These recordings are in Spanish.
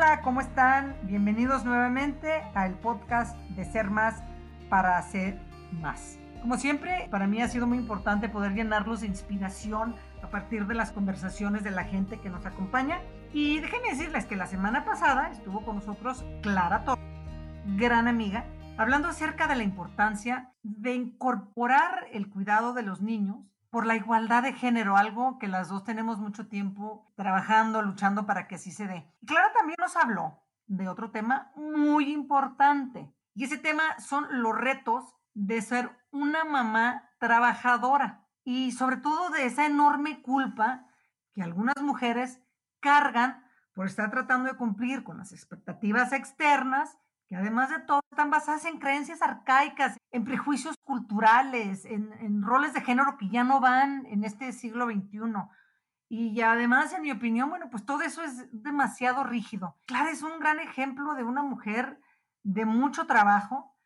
Hola, ¿cómo están? Bienvenidos nuevamente al podcast de Ser Más para Hacer Más. Como siempre, para mí ha sido muy importante poder llenarlos de inspiración a partir de las conversaciones de la gente que nos acompaña. Y déjenme decirles que la semana pasada estuvo con nosotros Clara Torres, gran amiga, hablando acerca de la importancia de incorporar el cuidado de los niños por la igualdad de género, algo que las dos tenemos mucho tiempo trabajando, luchando para que así se dé. Y Clara también nos habló de otro tema muy importante. Y ese tema son los retos de ser una mamá trabajadora y sobre todo de esa enorme culpa que algunas mujeres cargan por estar tratando de cumplir con las expectativas externas que además de todo están basadas en creencias arcaicas, en prejuicios culturales, en, roles de género que ya no van en este siglo XXI. Y además, en mi opinión, bueno, pues todo eso es demasiado rígido. Clara es un gran ejemplo de una mujer de mucho trabajo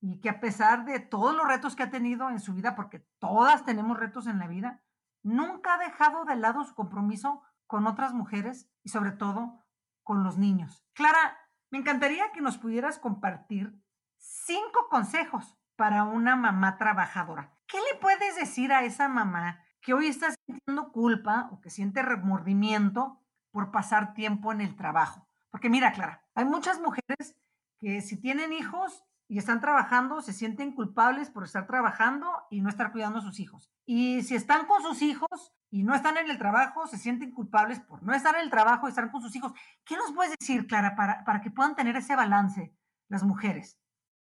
y que a pesar de todos los retos que ha tenido en su vida, porque todas tenemos retos en la vida, nunca ha dejado de lado su compromiso con otras mujeres y sobre todo con los niños. Clara, me encantaría que nos pudieras compartir cinco consejos para una mamá trabajadora. ¿Qué le puedes decir a esa mamá que hoy está sintiendo culpa o que siente remordimiento por pasar tiempo en el trabajo? Porque mira, Clara, hay muchas mujeres que si tienen hijos y están trabajando, se sienten culpables por estar trabajando y no estar cuidando a sus hijos. Y si están con sus hijos y no están en el trabajo, se sienten culpables por no estar en el trabajo y estar con sus hijos. ¿Qué nos puedes decir, Clara, para, para que puedan tener ese balance las mujeres?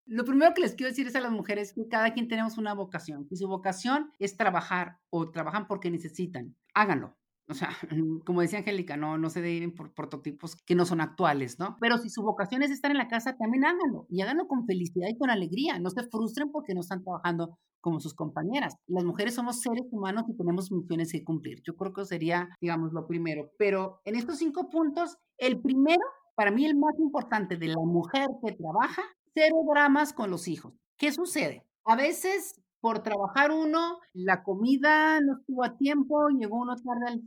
Lo primero que les quiero decir es a las mujeres que cada quien tenemos una vocación. Y su vocación es trabajar o trabajan porque necesitan. Háganlo. O sea, como decía Angélica, no, no se deben por prototipos que no son actuales, ¿no? Pero si su vocación es estar en la casa, también háganlo. Y háganlo con felicidad y con alegría. No se frustren porque no están trabajando como sus compañeras. Las mujeres somos seres humanos y tenemos misiones que cumplir. Yo creo que sería, digamos, lo primero. Pero en estos cinco puntos, el primero, para mí el más importante de la mujer que trabaja, cero dramas con los hijos. ¿Qué sucede? A veces por trabajar uno, la comida no estuvo a tiempo, llegó uno tarde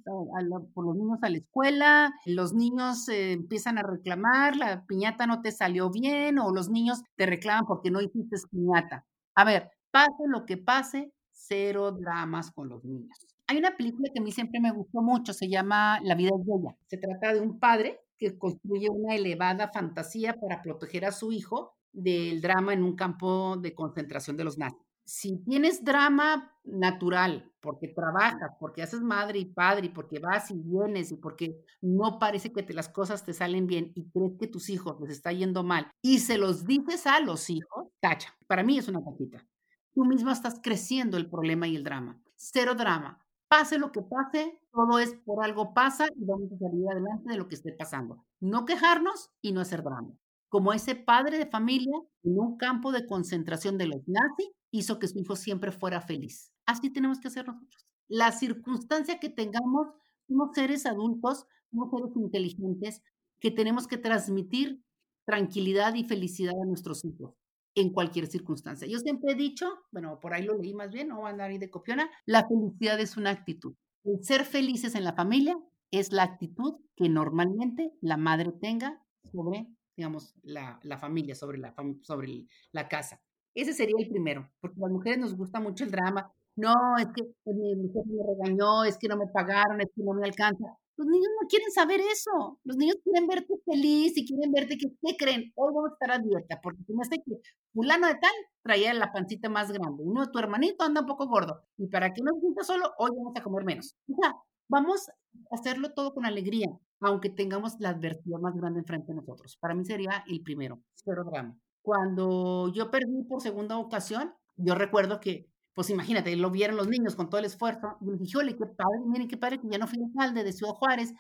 por los niños a la escuela, los niños eh, empiezan a reclamar, la piñata no te salió bien o los niños te reclaman porque no hiciste piñata. A ver, pase lo que pase, cero dramas con los niños. Hay una película que a mí siempre me gustó mucho, se llama La vida es bella. Se trata de un padre que construye una elevada fantasía para proteger a su hijo del drama en un campo de concentración de los nazis si tienes drama natural, porque trabajas, porque haces madre y padre, porque vas y vienes, y porque no parece que te, las cosas te salen bien y crees que tus hijos les está yendo mal, y se los dices a los hijos, tacha. Para mí es una cajita. Tú mismo estás creciendo el problema y el drama. Cero drama. Pase lo que pase, todo es por algo pasa y vamos a salir adelante de lo que esté pasando. No quejarnos y no hacer drama. Como ese padre de familia en un campo de concentración de los nazis hizo que su hijo siempre fuera feliz. Así tenemos que hacer nosotros. La circunstancia que tengamos, somos seres adultos, somos seres inteligentes, que tenemos que transmitir tranquilidad y felicidad a nuestros hijos en cualquier circunstancia. Yo siempre he dicho, bueno, por ahí lo leí más bien, no voy a ahí de copiona, la felicidad es una actitud. El ser felices en la familia es la actitud que normalmente la madre tenga sobre, digamos, la, la familia, sobre, la, sobre la casa. Ese sería el primero, porque las mujeres nos gusta mucho el drama. No, es que pues, mi mujer me regañó, es que no me pagaron, es que no me alcanza. Los niños no quieren saber eso. Los niños quieren verte feliz y quieren verte que, ¿qué creen? Hoy vamos a estar a dieta, porque me hace que fulano de tal traía la pancita más grande. Uno de tu hermanito anda un poco gordo. Y para que no se sienta solo, hoy vamos a comer menos. O sea, vamos a hacerlo todo con alegría, aunque tengamos la adversidad más grande enfrente de nosotros. Para mí sería el primero, cero drama. Cuando yo perdí por segunda ocasión, yo recuerdo que, pues imagínate, lo vieron los niños con todo el esfuerzo. Y dije, ole, qué padre, miren qué padre que ya no fui alcalde de Ciudad Juárez,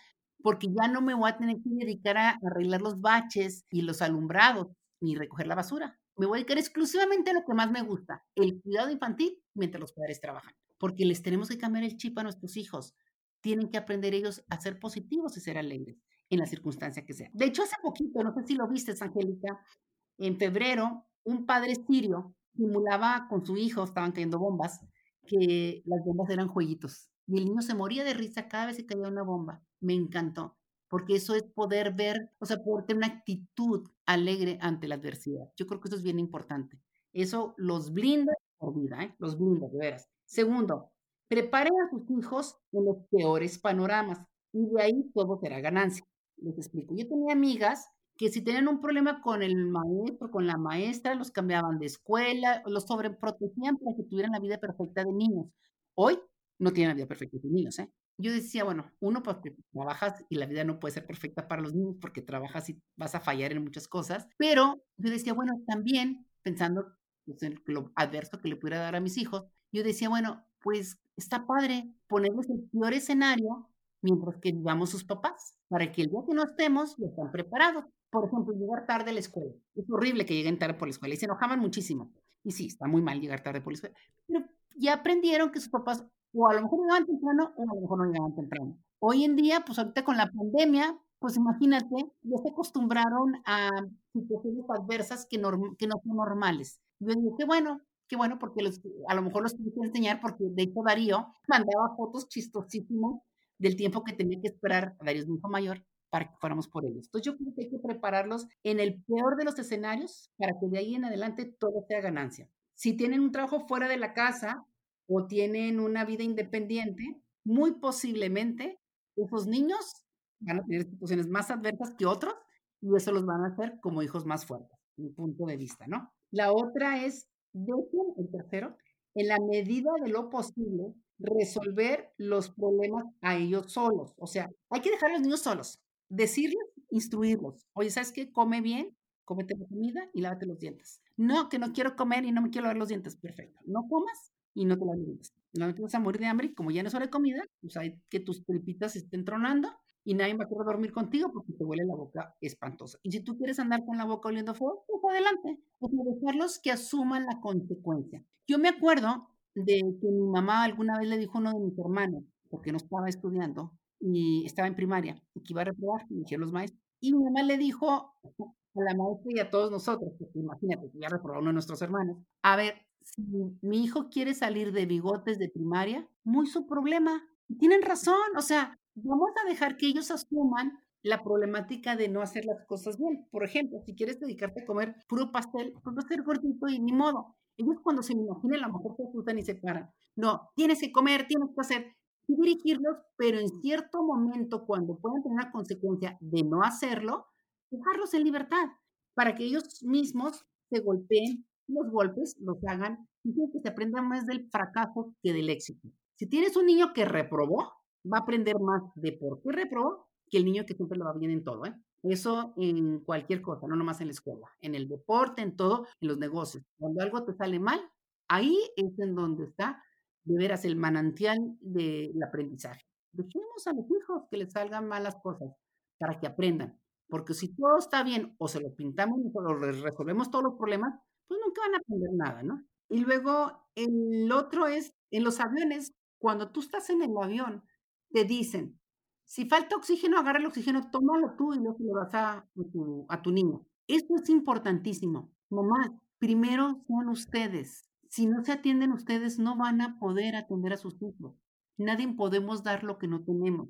porque ya no me voy a tener que dedicar a arreglar los baches y los alumbrados, ni recoger la basura. Me voy a dedicar exclusivamente a lo que más me gusta, el cuidado infantil mientras los padres trabajan. Porque les tenemos que cambiar el chip a nuestros hijos. Tienen que aprender ellos a ser positivos y ser alegres en la circunstancia que sea. De hecho, hace poquito, no sé si lo viste, Angélica, en febrero, un padre sirio simulaba con su hijo, estaban cayendo bombas, que las bombas eran jueguitos. Y el niño se moría de risa cada vez que caía una bomba. Me encantó. porque eso es poder ver, o sea, poder tener una actitud alegre ante la adversidad. Yo creo que eso es bien importante. Eso los blinda por vida, ¿eh? los blinda, de veras. Segundo, preparen a sus hijos en los peores panoramas y de ahí todo será ganancia. Les explico. Yo tenía amigas que si tenían un problema con el maestro, con la maestra, los cambiaban de escuela, los sobreprotegían para que tuvieran la vida perfecta de niños. Hoy no tienen la vida perfecta de niños, ¿eh? Yo decía, bueno, uno porque trabajas y la vida no puede ser perfecta para los niños porque trabajas y vas a fallar en muchas cosas, pero yo decía, bueno, también pensando pues, en lo adverso que le pudiera dar a mis hijos, yo decía, bueno, pues está padre ponerles el peor escenario mientras que vivamos sus papás, para que el día que no estemos, ya están preparados. Por ejemplo, llegar tarde a la escuela. Es horrible que lleguen tarde por la escuela y se enojaban muchísimo. Y sí, está muy mal llegar tarde por la escuela. Pero ya aprendieron que sus papás o a lo mejor llegaban temprano o a lo mejor no llegaban temprano. Hoy en día, pues ahorita con la pandemia, pues imagínate, ya se acostumbraron a situaciones adversas que, que no son normales. Yo digo, qué bueno, qué bueno, porque los, a lo mejor los tuve enseñar, porque de hecho Darío mandaba fotos chistosísimas del tiempo que tenía que esperar, Darío es mi hijo mayor, para que fuéramos por ellos. Entonces yo creo que hay que prepararlos en el peor de los escenarios para que de ahí en adelante todo sea ganancia. Si tienen un trabajo fuera de la casa o tienen una vida independiente, muy posiblemente esos niños van a tener situaciones más adversas que otros y eso los van a hacer como hijos más fuertes, mi punto de vista, ¿no? La otra es, dejen, el tercero, en la medida de lo posible, resolver los problemas a ellos solos. O sea, hay que dejar a los niños solos, decirles, instruirlos. Oye, ¿sabes qué? Come bien, cómete la comida y lávate los dientes. No, que no quiero comer y no me quiero lavar los dientes. Perfecto. No comas y no te laves los dientes. No te vas a morir de hambre y como ya no es hora de comida, pues hay que tus tripitas estén tronando y nadie va a querer dormir contigo porque te huele la boca espantosa. Y si tú quieres andar con la boca oliendo fuego, pues adelante. Pues dejarlos que asuman la consecuencia. Yo me acuerdo de que mi mamá alguna vez le dijo a uno de mis hermanos, porque no estaba estudiando y estaba en primaria, y que iba a reprobar, me dijeron los maestros. Y mi mamá le dijo a la maestra y a todos nosotros, porque imagínate, ya reprobó uno de nuestros hermanos, a ver, si mi hijo quiere salir de bigotes de primaria, muy su problema. Tienen razón, o sea, vamos a dejar que ellos asuman la problemática de no hacer las cosas bien. Por ejemplo, si quieres dedicarte a comer puro pastel, pues a ser gordito y ni modo. Ellos cuando se me imaginen, a lo mejor se asustan y se paran. No, tienes que comer, tienes que hacer dirigirlos, pero en cierto momento, cuando puedan tener la consecuencia de no hacerlo, dejarlos en libertad para que ellos mismos se golpeen, los golpes los hagan y que se aprenda más del fracaso que del éxito. Si tienes un niño que reprobó, va a aprender más de por qué reprobó que el niño que siempre lo va bien en todo. ¿eh? Eso en cualquier cosa, no nomás en la escuela, en el deporte, en todo, en los negocios. Cuando algo te sale mal, ahí es en donde está de veras el manantial del aprendizaje. Dejemos a los hijos que les salgan malas cosas para que aprendan. Porque si todo está bien o se lo pintamos o les resolvemos todos los problemas, pues nunca van a aprender nada, ¿no? Y luego el otro es, en los aviones, cuando tú estás en el avión, te dicen, si falta oxígeno, agarra el oxígeno, tómalo tú y luego lo vas a, tu, a niño. Esto es importantísimo. Mamá, primero son ustedes. Si no se atienden ustedes, no van a poder atender a sus hijos. Nadie podemos dar lo que no tenemos.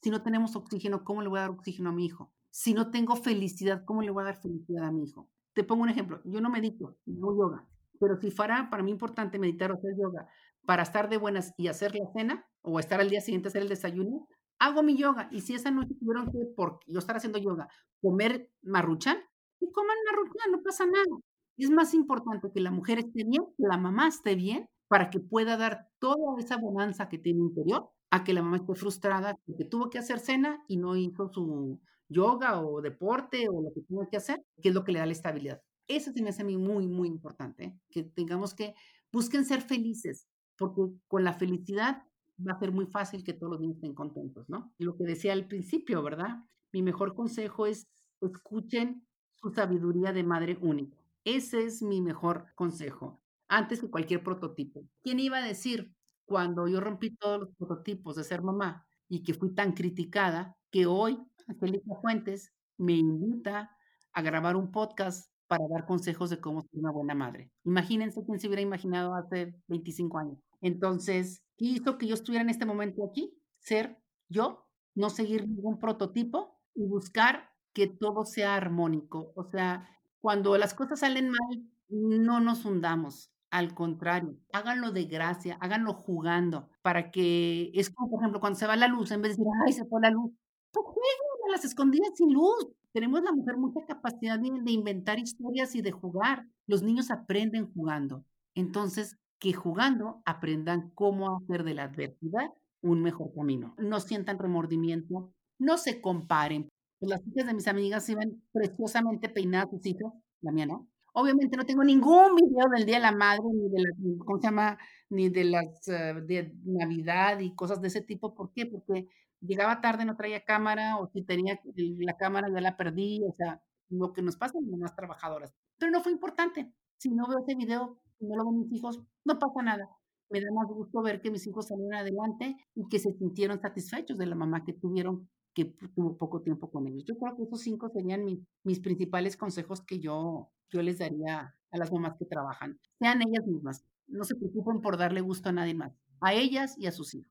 Si no tenemos oxígeno, ¿cómo le voy a dar oxígeno a mi hijo? Si no tengo felicidad, ¿cómo le voy a dar felicidad a mi hijo? Te pongo un ejemplo. Yo no medito, no yoga. Pero si fuera para mí importante meditar o hacer yoga para estar de buenas y hacer la cena o estar al día siguiente a hacer el desayuno, hago mi yoga. Y si esa noche tuvieron que, por yo estar haciendo yoga, comer marruchan, y coman marruchan, no pasa nada. Es más importante que la mujer esté bien, que la mamá esté bien, para que pueda dar toda esa bonanza que tiene interior, a que la mamá esté frustrada porque tuvo que hacer cena y no hizo su yoga o deporte o lo que tenga que hacer, que es lo que le da la estabilidad. Eso se me hace muy, muy importante, ¿eh? que tengamos que, busquen ser felices, porque con la felicidad va a ser muy fácil que todos los niños estén contentos, ¿no? Lo que decía al principio, ¿verdad? Mi mejor consejo es escuchen su sabiduría de madre única. Ese es mi mejor consejo, antes que cualquier prototipo. ¿Quién iba a decir cuando yo rompí todos los prototipos de ser mamá y que fui tan criticada que hoy Angélica Fuentes me invita a grabar un podcast para dar consejos de cómo ser una buena madre. Imagínense quién se hubiera imaginado hace 25 años. Entonces, ¿qué hizo que yo estuviera en este momento aquí? Ser yo, no seguir ningún prototipo y buscar que todo sea armónico. O sea, cuando las cosas salen mal, no nos hundamos. Al contrario, háganlo de gracia, háganlo jugando, para que es como, por ejemplo, cuando se va la luz, en vez de decir: "Ay, se fue la luz", pues jueguen a las escondidas sin luz. Tenemos la mujer mucha capacidad de de inventar historias y de jugar. Los niños aprenden jugando. Entonces, que jugando aprendan cómo hacer de la adversidad un mejor camino. No sientan remordimiento, no se comparen. Pues las hijas de mis amigas iban preciosamente peinadas sus hijos, la mía no. Obviamente no tengo ningún video del Día de la Madre, ni de la, ¿cómo se llama? Ni de las eh, de Navidad y cosas de ese tipo. ¿Por qué? Porque llegaba tarde, no traía cámara, o si tenía la cámara ya la perdí, o sea, lo que nos pasa las más trabajadoras. Pero no fue importante. Si no veo ese video, si no lo ven mis hijos, no pasa nada. Me da más gusto ver que mis hijos salieron adelante y que se sintieron satisfechos de la mamá que tuvieron que tuvo poco tiempo con ellos. Yo creo que esos cinco serían mis, principales consejos que yo, yo les daría a las mamás que trabajan. Sean ellas mismas. No se preocupen por darle gusto a nadie más. A ellas y a sus hijos.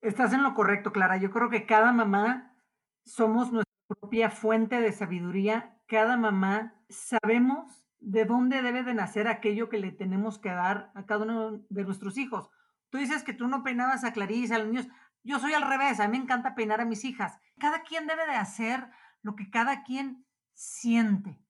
Estás en lo correcto, Clara. Yo creo que cada mamá somos nuestra propia fuente de sabiduría. Cada mamá sabemos de dónde debe de nacer aquello que le tenemos que dar a cada uno de nuestros hijos. Tú dices que tú no peinabas a Clarice, a los niños. Yo soy al revés, a mí me encanta peinar a mis hijas. Cada quien debe de hacer lo que cada quien siente.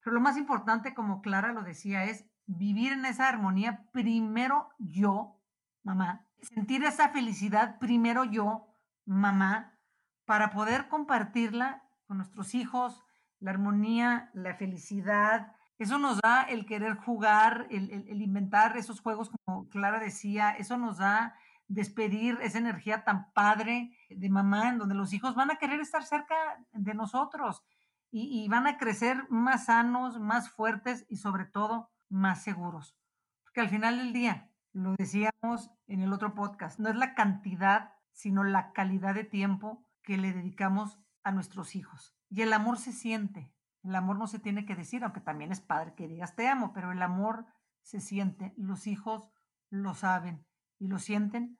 Pero lo más importante, como Clara lo decía, es vivir en esa armonía primero yo, mamá, sentir esa felicidad primero yo, mamá, para poder compartirla con nuestros hijos, la armonía, la felicidad. Eso nos da el querer jugar, el, el inventar esos juegos, como Clara decía, eso nos da despedir esa energía tan padre de mamá, en donde los hijos van a querer estar cerca de nosotros y, van a crecer más sanos, más fuertes y sobre todo más seguros. Porque al final del día, lo decíamos en el otro podcast, no es la cantidad, sino la calidad de tiempo que le dedicamos a nuestros hijos. Y el amor se siente, el amor no se tiene que decir, aunque también es padre que digas te amo, pero el amor se siente, los hijos lo saben y lo sienten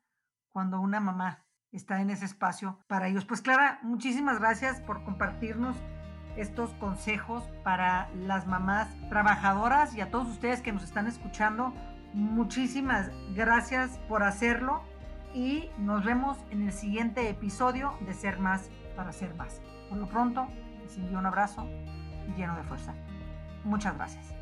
cuando una mamá está en ese espacio para ellos. Pues Clara, muchísimas gracias por compartirnos estos consejos para las mamás trabajadoras y a todos ustedes que nos están escuchando. Muchísimas gracias por hacerlo y nos vemos en el siguiente episodio de Ser Más para Ser Más. Por lo pronto, les envío un abrazo lleno de fuerza. Muchas gracias.